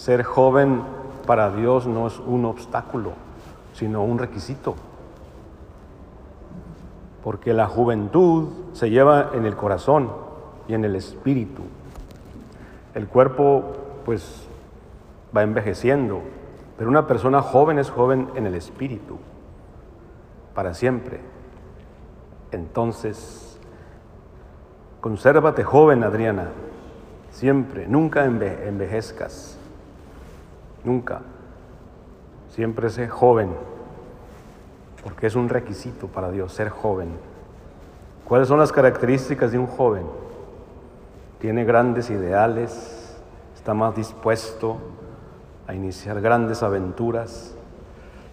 Ser joven para Dios no es un obstáculo, sino un requisito. Porque la juventud se lleva en el corazón y en el espíritu. El cuerpo pues va envejeciendo, pero una persona joven es joven en el espíritu, para siempre. Entonces, consérvate joven, Adriana, siempre, nunca envejezcas, nunca. Siempre sé joven, porque es un requisito para Dios ser joven. ¿Cuáles son las características de un joven? Tiene grandes ideales, está más dispuesto a iniciar grandes aventuras.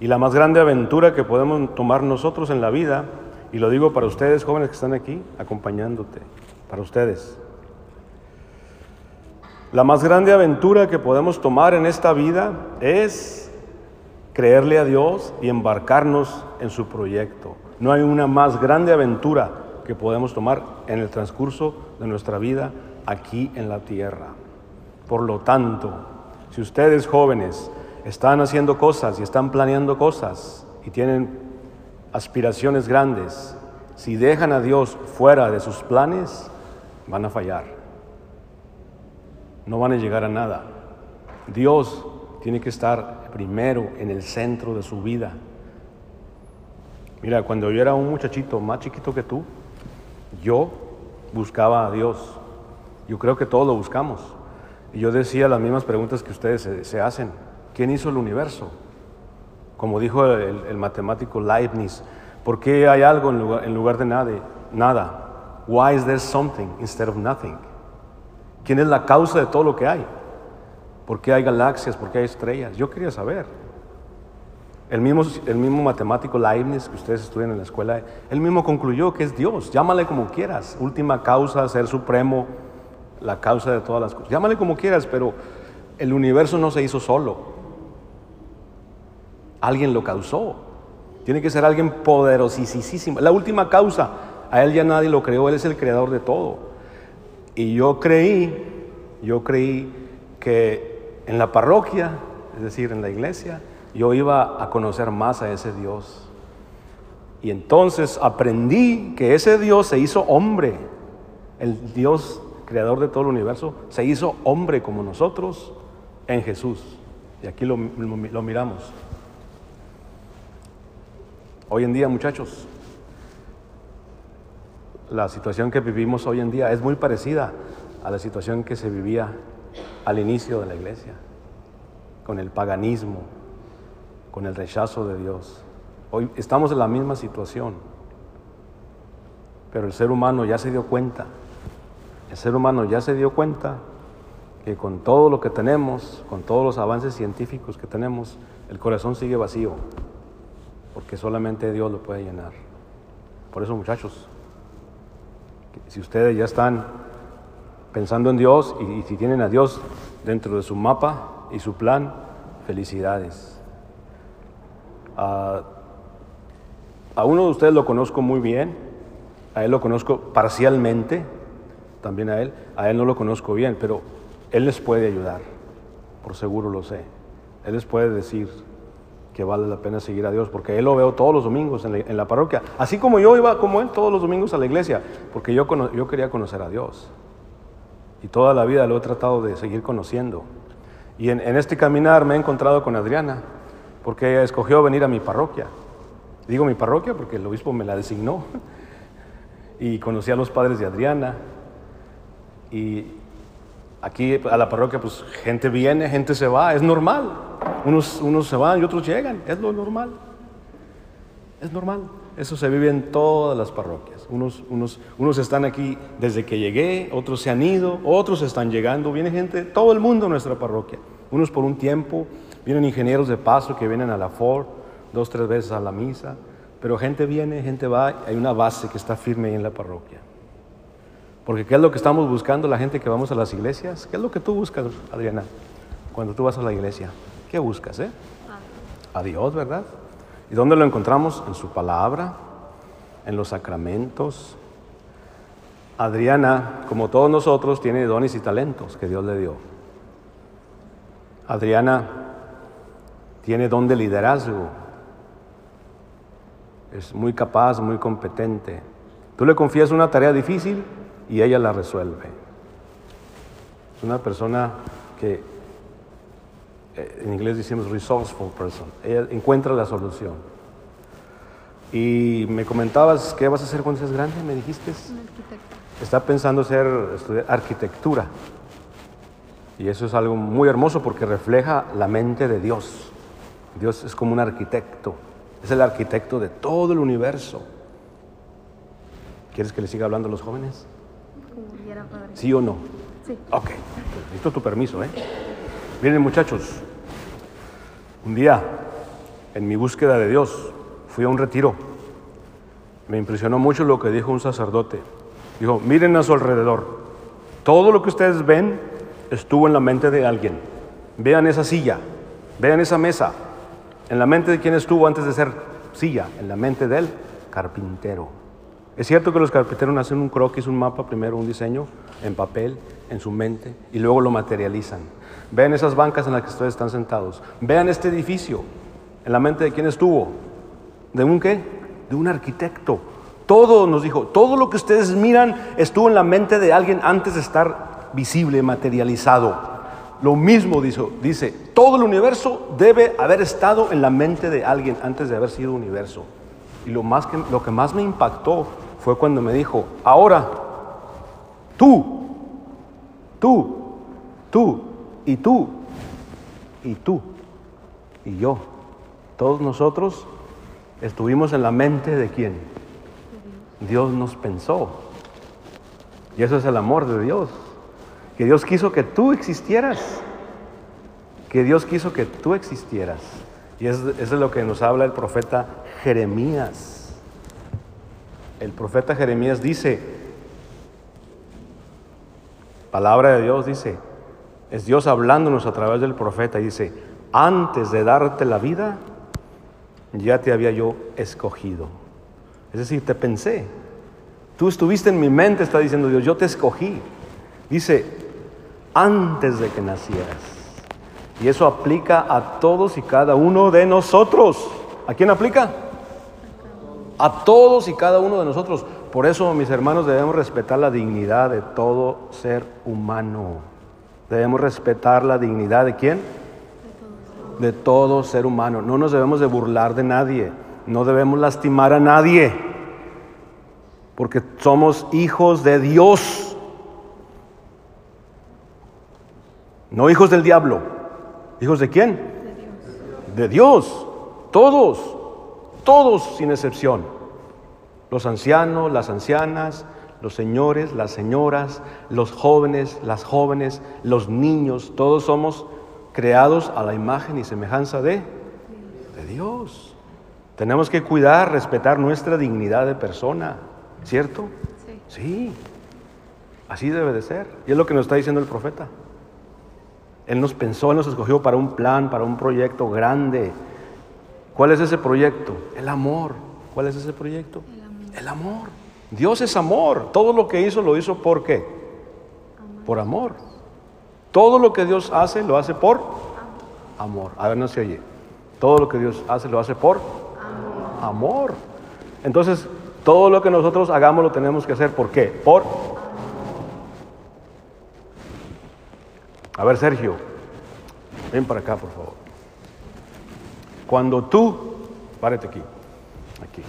Y la más grande aventura que podemos tomar nosotros en la vida, y lo digo para ustedes jóvenes que están aquí acompañándote, para ustedes, la más grande aventura que podemos tomar en esta vida es creerle a Dios y embarcarnos en su proyecto. No hay una más grande aventura que podemos tomar en el transcurso de nuestra vida aquí en la tierra. Por lo tanto, si ustedes jóvenes están haciendo cosas y están planeando cosas y tienen aspiraciones grandes, si dejan a Dios fuera de sus planes, van a fallar. No van a llegar a nada. Dios tiene que estar primero en el centro de su vida. Mira, cuando yo era un muchachito más chiquito que tú, yo buscaba a Dios. Yo creo que todos lo buscamos. Y yo decía las mismas preguntas que ustedes se, hacen. ¿Quién hizo el universo? Como dijo el, matemático Leibniz, ¿por qué hay algo en lugar, de? Nada. Why is there something instead of nothing? ¿Quién es la causa de todo lo que hay? ¿Por qué hay galaxias? ¿Por qué hay estrellas? Yo quería saber. El mismo, el mismo matemático Leibniz que ustedes estudian en la escuela, él mismo concluyó que es Dios. Llámale como quieras. Última causa, ser supremo, la causa de todas las cosas. Llámale como quieras, pero el universo no se hizo solo. Alguien lo causó. Tiene que ser alguien poderosísimo. La última causa, a él ya nadie lo creó, él es el creador de todo. Y yo creí, yo creí que en la parroquia, es decir, en la iglesia, yo iba a conocer más a ese Dios. Y entonces aprendí que ese Dios se hizo hombre, el Dios creador de todo el universo, se hizo hombre como nosotros en Jesús. Y aquí lo, miramos. Hoy en día, muchachos, la situación que vivimos hoy en día es muy parecida a la situación que se vivía al inicio de la iglesia, con el paganismo, con el rechazo de Dios. Hoy estamos en la misma situación, pero el ser humano ya se dio cuenta el ser humano ya se dio cuenta que con todo lo que tenemos, con todos los avances científicos que tenemos, el corazón sigue vacío, porque solamente Dios lo puede llenar. Por eso, muchachos, si ustedes ya están pensando en Dios y, si tienen a Dios dentro de su mapa y su plan, felicidades. a uno de ustedes lo conozco muy bien, a él lo conozco parcialmente, también a él. A él no lo conozco bien, pero él les puede ayudar, por seguro lo sé. Él les puede decir que vale la pena seguir a Dios, porque él lo veo todos los domingos en la, parroquia, así como yo iba como él todos los domingos a la iglesia, porque yo, yo quería conocer a Dios. Y toda la vida lo he tratado de seguir conociendo. Y en, este caminar me he encontrado con Adriana, porque ella escogió venir a mi parroquia. Digo mi parroquia porque el obispo me la designó. Y conocí a los padres de Adriana, y aquí a la parroquia, pues gente viene, gente se va, es normal. Unos, unos se van y otros llegan, es lo normal. Es normal. Eso se vive en todas las parroquias. Unos, unos, unos están aquí desde que llegué, otros se han ido, otros están llegando. Viene gente, todo el mundo a nuestra parroquia. Unos por un tiempo, vienen ingenieros de paso que vienen a la Ford dos, tres veces a la misa. Pero gente viene, gente va, hay una base que está firme ahí en la parroquia. Porque ¿qué es lo que estamos buscando la gente que vamos a las iglesias? ¿Qué es lo que tú buscas, Adriana, cuando tú vas a la iglesia? ¿Qué buscas, eh? A Dios, ¿verdad? ¿Y dónde lo encontramos? En su palabra, en los sacramentos. Adriana, como todos nosotros, tiene dones y talentos que Dios le dio. Adriana tiene don de liderazgo. Es muy capaz, muy competente. Tú le confías una tarea difícil y ella la resuelve. Es una persona que eh, en inglés decimos resourceful person. Ella encuentra la solución. Y me comentabas, ¿qué vas a hacer cuando seas grande? Me dijiste. Está pensando ser, estudiar arquitectura. Y eso es algo muy hermoso porque refleja la mente de Dios. Dios es como un arquitecto. Es el arquitecto de todo el universo. ¿Quieres que le siga hablando a los jóvenes? Padre. ¿Sí o no? Sí. Ok, necesito tu permiso, ¿eh? Miren muchachos, un día en mi búsqueda de Dios fui a un retiro. Me impresionó mucho lo que dijo un sacerdote. Dijo, miren a su alrededor. Todo lo que ustedes ven estuvo en la mente de alguien. Vean esa silla, vean esa mesa. En la mente de quién estuvo antes de ser silla, en la mente del carpintero. Es cierto que los carpinteros hacen un croquis, un mapa, primero un diseño en papel, en su mente, y luego lo materializan. Vean esas bancas en las que ustedes están sentados. Vean este edificio, en la mente de quién estuvo. ¿De un qué? De un arquitecto. Todo nos dijo, todo lo que ustedes miran estuvo en la mente de alguien antes de estar visible, materializado. Lo mismo dice, dice, todo el universo debe haber estado en la mente de alguien antes de haber sido universo. Y lo, más que, lo que más me impactó fue cuando me dijo, ahora, tú, tú, tú, y tú, y tú, y yo, todos nosotros estuvimos en la mente de quién? Dios nos pensó. Y eso es el amor de Dios. Que Dios quiso que tú existieras. Que Dios quiso que tú existieras. Y es, es lo que nos habla el profeta Jeremías. El profeta Jeremías dice, palabra de Dios dice, es Dios hablándonos a través del profeta y dice, antes de darte la vida, ya te había yo escogido. Es decir, te pensé. Tú estuviste en mi mente, está diciendo Dios, yo te escogí. Dice, antes de que nacieras. Y eso aplica a todos y cada uno de nosotros. ¿A quién aplica? A todos y cada uno de nosotros. Por eso, mis hermanos, debemos respetar la dignidad de todo ser humano. Debemos respetar la dignidad de quién? De todo ser humano. No nos debemos de burlar de nadie. No debemos lastimar a nadie. Porque somos hijos de Dios. No hijos del diablo. ¿Hijos de quién? De Dios. Todos. Todos sin excepción. Los ancianos, las ancianas, los señores, las señoras, los jóvenes, las jóvenes, los niños, todos somos creados a la imagen y semejanza de, de Dios. Tenemos que cuidar, respetar nuestra dignidad de persona, ¿cierto? Sí. Sí, así debe de ser. Y es lo que nos está diciendo el profeta. Él nos pensó, Él nos escogió para un plan, para un proyecto grande. ¿Cuál es ese proyecto? El amor. ¿Cuál es ese proyecto? El amor. El amor. Dios es amor. Todo lo que hizo lo hizo por qué? Por amor. Todo lo que Dios hace lo hace por amor. A ver, no se oye. Todo lo que Dios hace lo hace por amor. Entonces, todo lo que nosotros hagamos lo tenemos que hacer por qué? Por A ver, Sergio, ven para acá, por favor. Cuando tú, párate aquí, aquí.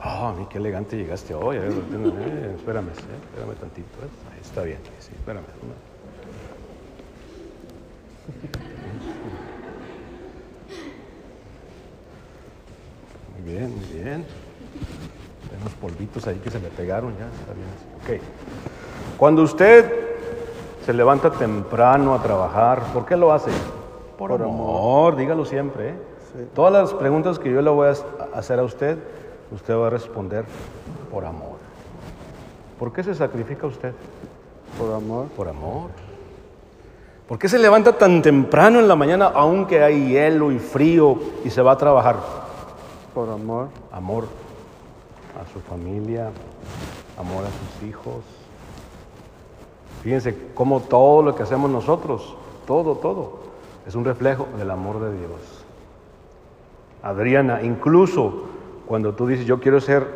Ah, mí qué elegante llegaste hoy. Eh, espérame, eh, espérame tantito. eh. Está bien, sí, espérame. Muy bien, muy bien. Hay polvitos ahí que se le pegaron ya, está bien. Ok. Cuando usted se levanta temprano a trabajar, ¿por qué lo hace? Por, amor. dígalo siempre. ¿eh? Todas las preguntas que yo le voy a hacer a usted, usted va a responder por amor. ¿Por qué se sacrifica usted? Por amor. Por amor. ¿Por qué se levanta tan temprano en la mañana, aunque hay hielo y frío, y se va a trabajar? Por amor. Amor a su familia, amor a sus hijos. Fíjense cómo todo lo que hacemos nosotros, todo, todo, es un reflejo del amor de Dios. Adriana, incluso cuando tú dices, yo quiero ser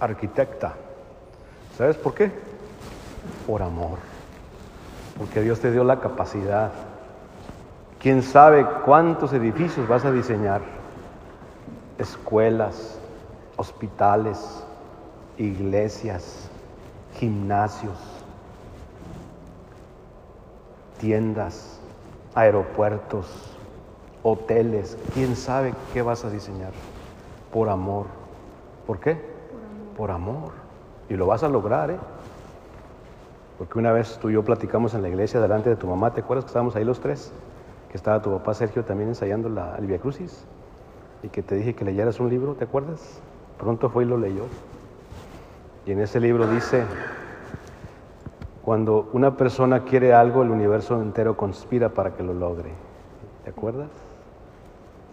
arquitecta, ¿sabes por qué? Por amor. Porque Dios te dio la capacidad. ¿Quién sabe cuántos edificios vas a diseñar? Escuelas, hospitales, iglesias, gimnasios, tiendas, aeropuertos, hoteles. ¿Quién sabe qué vas a diseñar? Por amor. ¿Por qué? Por amor. Y lo vas a lograr, ¿eh? Porque una vez tú y yo platicamos en la iglesia delante de tu mamá, ¿te acuerdas que estábamos ahí los tres? Que estaba tu papá Sergio también ensayando la el Crucis y que te dije que leyeras un libro, ¿te acuerdas? Pronto fue y lo leyó. Y en ese libro dice, cuando una persona quiere algo, el universo entero conspira para que lo logre. ¿Te acuerdas?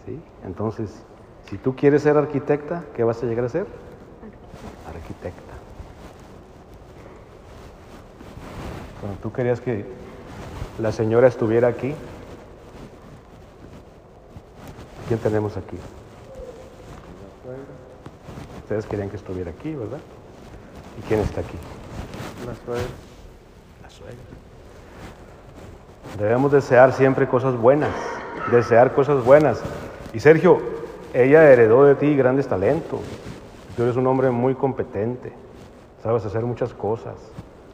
¿Sí? Entonces, si tú quieres ser arquitecta, ¿qué vas a llegar a ser? Arquitecta. Cuando tú querías que la señora estuviera aquí, ¿quién tenemos aquí? Ustedes querían que estuviera aquí, ¿verdad? ¿Y quién está aquí? La suegra. Debemos desear siempre cosas buenas, desear cosas buenas. Y Sergio, ella heredó de ti grandes talentos. Tú eres un hombre muy competente, sabes hacer muchas cosas,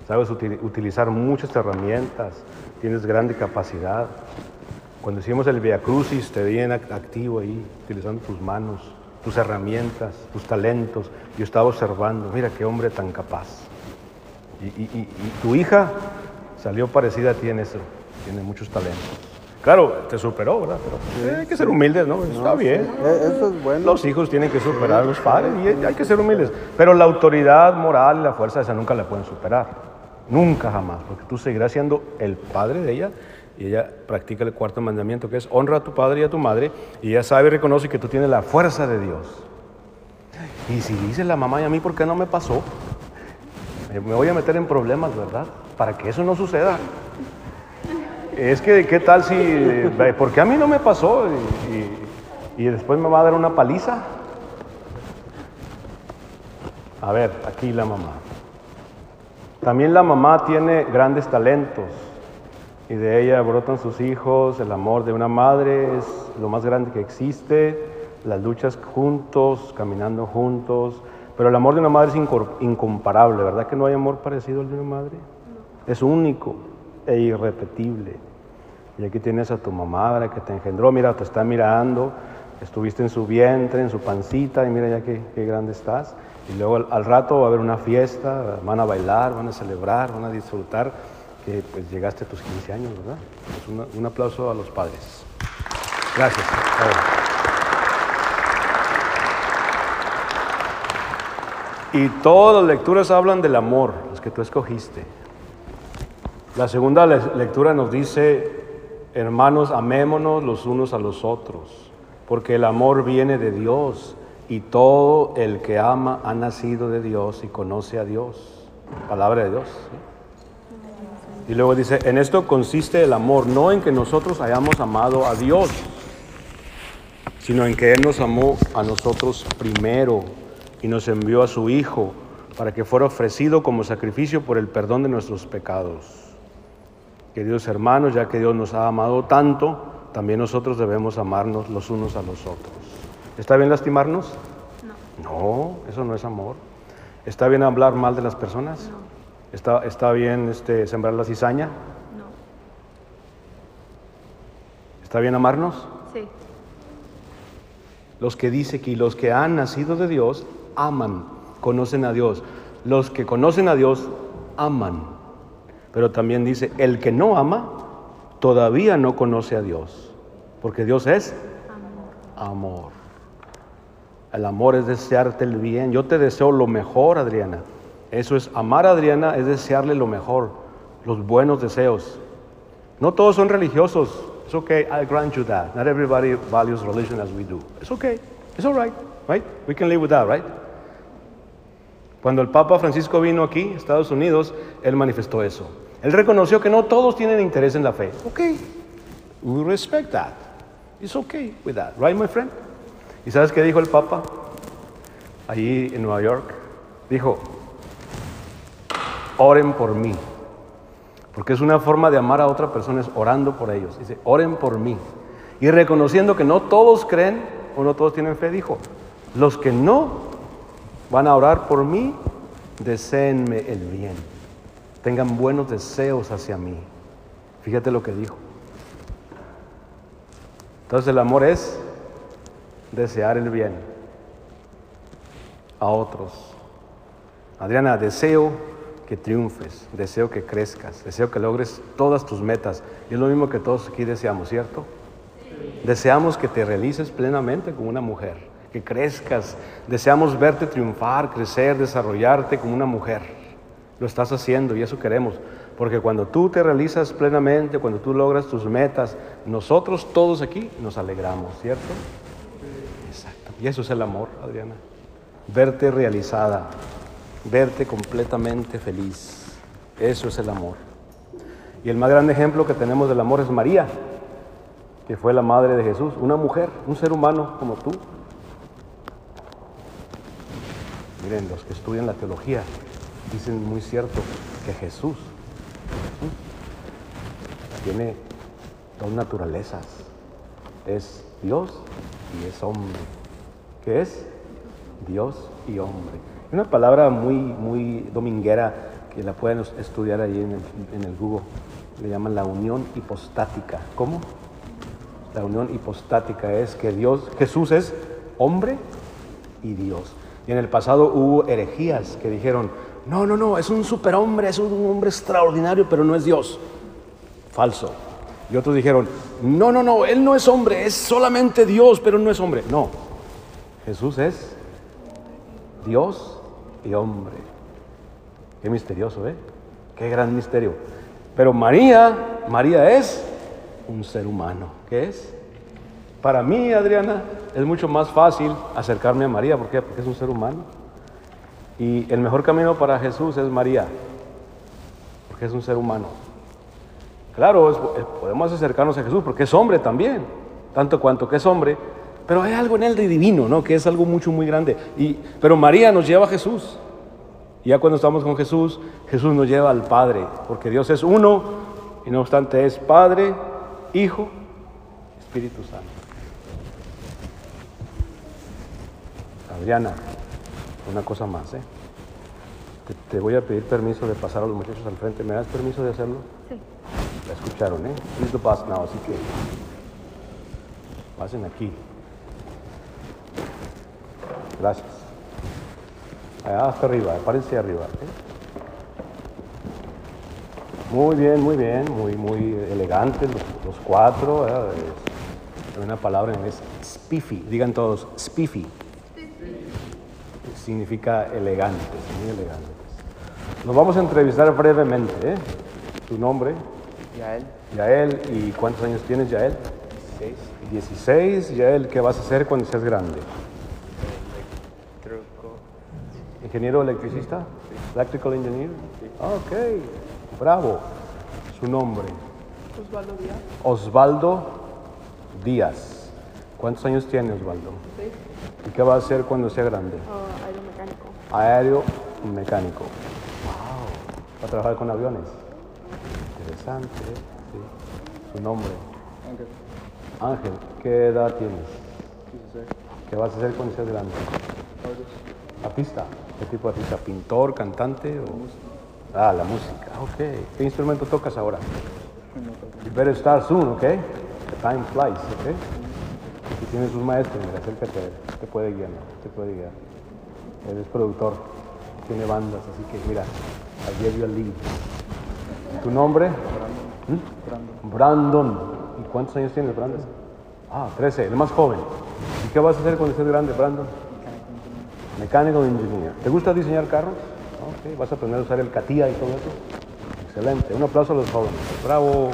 sabes util- utilizar muchas herramientas, tienes grande capacidad. Cuando hicimos el Via Crucis, te vi en act- activo ahí, utilizando tus manos, tus herramientas, tus talentos. Yo estaba observando, mira qué hombre tan capaz. Y, y- y- y tu hija salió parecida a ti en eso, tiene muchos talentos. Claro, te superó, ¿verdad? Pero eh, hay que ser humildes, ¿no? Está bien. Eh, Eso es bueno. Los hijos tienen que superar a los padres y hay que ser humildes. Pero la autoridad moral y la fuerza esa nunca la pueden superar. Nunca jamás, porque tú seguirás siendo el padre de ella y ella practica el cuarto mandamiento que es honra a tu padre y a tu madre y ella sabe y reconoce que tú tienes la fuerza de Dios. Y si dice la mamá y a mí, ¿por qué no me pasó? Me me voy a meter en problemas, ¿verdad? Para que eso no suceda. Es que, ¿qué tal si, eh, porque a mí no me pasó y, y- y después me va a dar una paliza? A ver, aquí la mamá. También la mamá tiene grandes talentos y de ella brotan sus hijos, el amor de una madre es lo más grande que existe, las luchas juntos, caminando juntos, pero el amor de una madre es incomparable, ¿verdad que no hay amor parecido al de una madre? Es único e irrepetible. Y aquí tienes a tu mamá, ¿verdad? que te engendró, mira, te está mirando, estuviste en su vientre, en su pancita, y mira ya qué, grande estás. Y luego al, rato va a haber una fiesta, van a bailar, van a celebrar, van a disfrutar que pues llegaste a tus 15 años, ¿verdad? Pues un aplauso a los padres. Gracias. A ver. Y todas las lecturas hablan del amor, las que tú escogiste. La segunda le- lectura nos dice, hermanos, amémonos los unos a los otros, porque el amor viene de Dios y todo el que ama ha nacido de Dios y conoce a Dios. Palabra de Dios. Y luego dice, en esto consiste el amor, no en que nosotros hayamos amado a Dios, sino en que Él nos amó a nosotros primero y nos envió a su Hijo para que fuera ofrecido como sacrificio por el perdón de nuestros pecados. Queridos hermanos, ya que Dios nos ha amado tanto, también nosotros debemos amarnos los unos a los otros. ¿Está bien lastimarnos? No. No, eso no es amor. ¿Está bien hablar mal de las personas? No. ¿Está, está bien este, sembrar la cizaña? No. ¿Está bien amarnos? Sí. Los que dice que los que han nacido de Dios aman, conocen a Dios. Los que conocen a Dios aman. Pero también dice, el que no ama todavía no conoce a Dios, porque Dios es Amor. El amor es desearte el bien. Yo te deseo lo mejor, Adriana. Eso es amar a Adriana, es desearle lo mejor, los buenos deseos. No todos son religiosos. It's okay, I grant you that. Not everybody values religion as we do. It's okay. It's all right, right? We can live with that, right? Cuando el Papa Francisco vino aquí, Estados Unidos, él manifestó eso. Él reconoció que no todos tienen interés en la fe. Ok, we respect that. It's okay with that, right, my friend? ¿Y sabes qué dijo el Papa? Allí en Nueva York. Dijo, oren por mí. Porque es una forma de amar a otra persona, es orando por ellos. Dice, oren por mí. Y reconociendo que no todos creen o no todos tienen fe, dijo, los que no van a orar por mí, deseenme el bien. Tengan buenos deseos hacia mí. Fíjate lo que dijo. Entonces el amor es desear el bien a otros. Adriana, deseo que triunfes, deseo que crezcas, deseo que logres todas tus metas. Y es lo mismo que todos aquí deseamos, ¿cierto? Deseamos que te realices plenamente como una mujer, que crezcas. Deseamos verte triunfar, crecer, desarrollarte como una mujer. Lo estás haciendo y eso queremos. Porque cuando tú te realizas plenamente, cuando tú logras tus metas, nosotros todos aquí nos alegramos, ¿cierto? Exacto. Y eso es el amor, Adriana. Verte realizada, verte completamente feliz. Eso es el amor. Y el más grande ejemplo que tenemos del amor es María, que fue la madre de Jesús, una mujer, un ser humano como tú. Miren, los que estudian la teología dicen muy cierto que Jesús tiene dos naturalezas. Es Dios y es hombre. ¿Qué es? Dios y hombre. Una palabra muy, muy dominguera que la pueden estudiar ahí en el, en el Google. Le llaman la unión hipostática. ¿Cómo? La unión hipostática es que Dios, Jesús es hombre y Dios. Y en el pasado hubo herejías que dijeron, no, no, no, es un superhombre, es un hombre extraordinario, pero no es Dios. Falso. Y otros dijeron, no, no, no, él no es hombre, es solamente Dios, pero no es hombre. No, Jesús es Dios y hombre. Qué misterioso, ¿eh? Qué gran misterio. Pero María, María es un ser humano. ¿Qué es? Para mí, Adriana, es mucho más fácil acercarme a María. ¿Por qué? Porque es un ser humano. Y el mejor camino para Jesús es María, porque es un ser humano. Claro, podemos acercarnos a Jesús porque es hombre también, tanto cuanto que es hombre, pero hay algo en él de divino, ¿no? Que es algo mucho, muy grande. Y, pero María nos lleva a Jesús. Y ya cuando estamos con Jesús, Jesús nos lleva al Padre, porque Dios es uno y no obstante es Padre, Hijo, Espíritu Santo. Adriana, una cosa más, ¿eh? Te, te voy a pedir permiso de pasar a los muchachos al frente. ¿Me das permiso de hacerlo? Sí. La escucharon, ¿eh? Please do pass now, así que pasen aquí. Gracias. Allá hasta arriba, párense arriba. ¿eh? Muy bien, muy bien, muy, muy elegantes los, los cuatro. ¿eh? Es- Hay una palabra en inglés, spiffy. Digan todos, spiffy. Significa elegante, muy elegante. Nos vamos a entrevistar brevemente. ¿eh? Tu nombre, Yael, Yael, ¿y cuántos años tienes, Yael? 6, 16. Yael, ¿qué vas a hacer cuando seas grande? truco, ¿Ingeniero electricista? Electrical engineer? Ok, bravo. Su nombre. Osvaldo Díaz. Osvaldo Díaz. ¿Cuántos años tiene Osvaldo? Sí. ¿Y qué va a hacer cuando sea grande? Uh, aeromecánico. Aéreo mecánico. Wow. ¿Va a trabajar con aviones? Interesante. Sí. Su nombre. aunque Ángel, ¿qué edad tienes? quise ser ¿Qué vas a hacer cuando seas grande? artist, Artista. ¿Qué tipo de artista? ¿Pintor, cantante o...? Ah, la música. Ok. ¿Qué instrumento tocas ahora? no. You better start soon, ¿ok? The time flies, ¿ok? Si tienes un maestro, mira, acércate a él. Te puede guiar, te puede guiar. Él es productor, tiene bandas, así que mira, I give you a lead. ¿Tu nombre? ¿Mm? Brandon. ¿Y cuántos años tienes, Brandon? Ah, 13, el más joven. ¿Y qué vas a hacer cuando estés grande, Brandon? Mecánico de ingeniería. ¿Te gusta diseñar carros? Ok, vas a aprender a usar el CATIA y todo eso. Excelente. Un aplauso a los jóvenes. Bravo.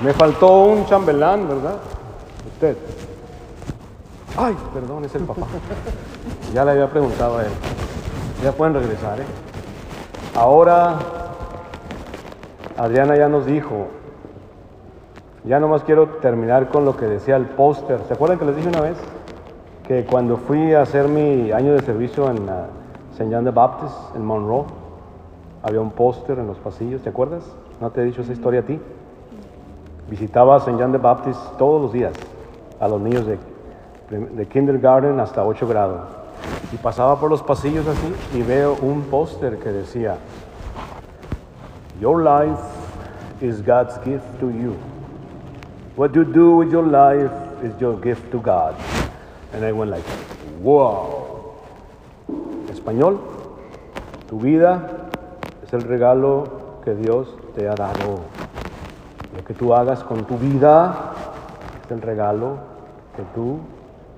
Me faltó un chambelán, ¿verdad? Usted. Ay, perdón, es el papá. Ya le había preguntado a él. Ya pueden regresar, ¿eh? Ahora, Adriana ya nos dijo, ya nomás quiero terminar con lo que decía el póster. ¿Se acuerdan que les dije una vez? Que cuando fui a hacer mi año de servicio en uh, St. John the Baptist, en Monroe, había un póster en los pasillos, ¿te acuerdas? ¿No te he dicho esa historia a ti? Visitaba St. John the Baptist todos los días, a los niños de, de kindergarten hasta 8 grados. Y pasaba por los pasillos así y veo un póster que decía, Your life is God's gift to you. What you do with your life is your gift to God. And I went like, wow. Español, tu vida es el regalo que Dios te ha dado. Lo que tú hagas con tu vida es el regalo que tú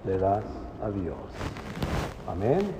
le das a Dios. Amén.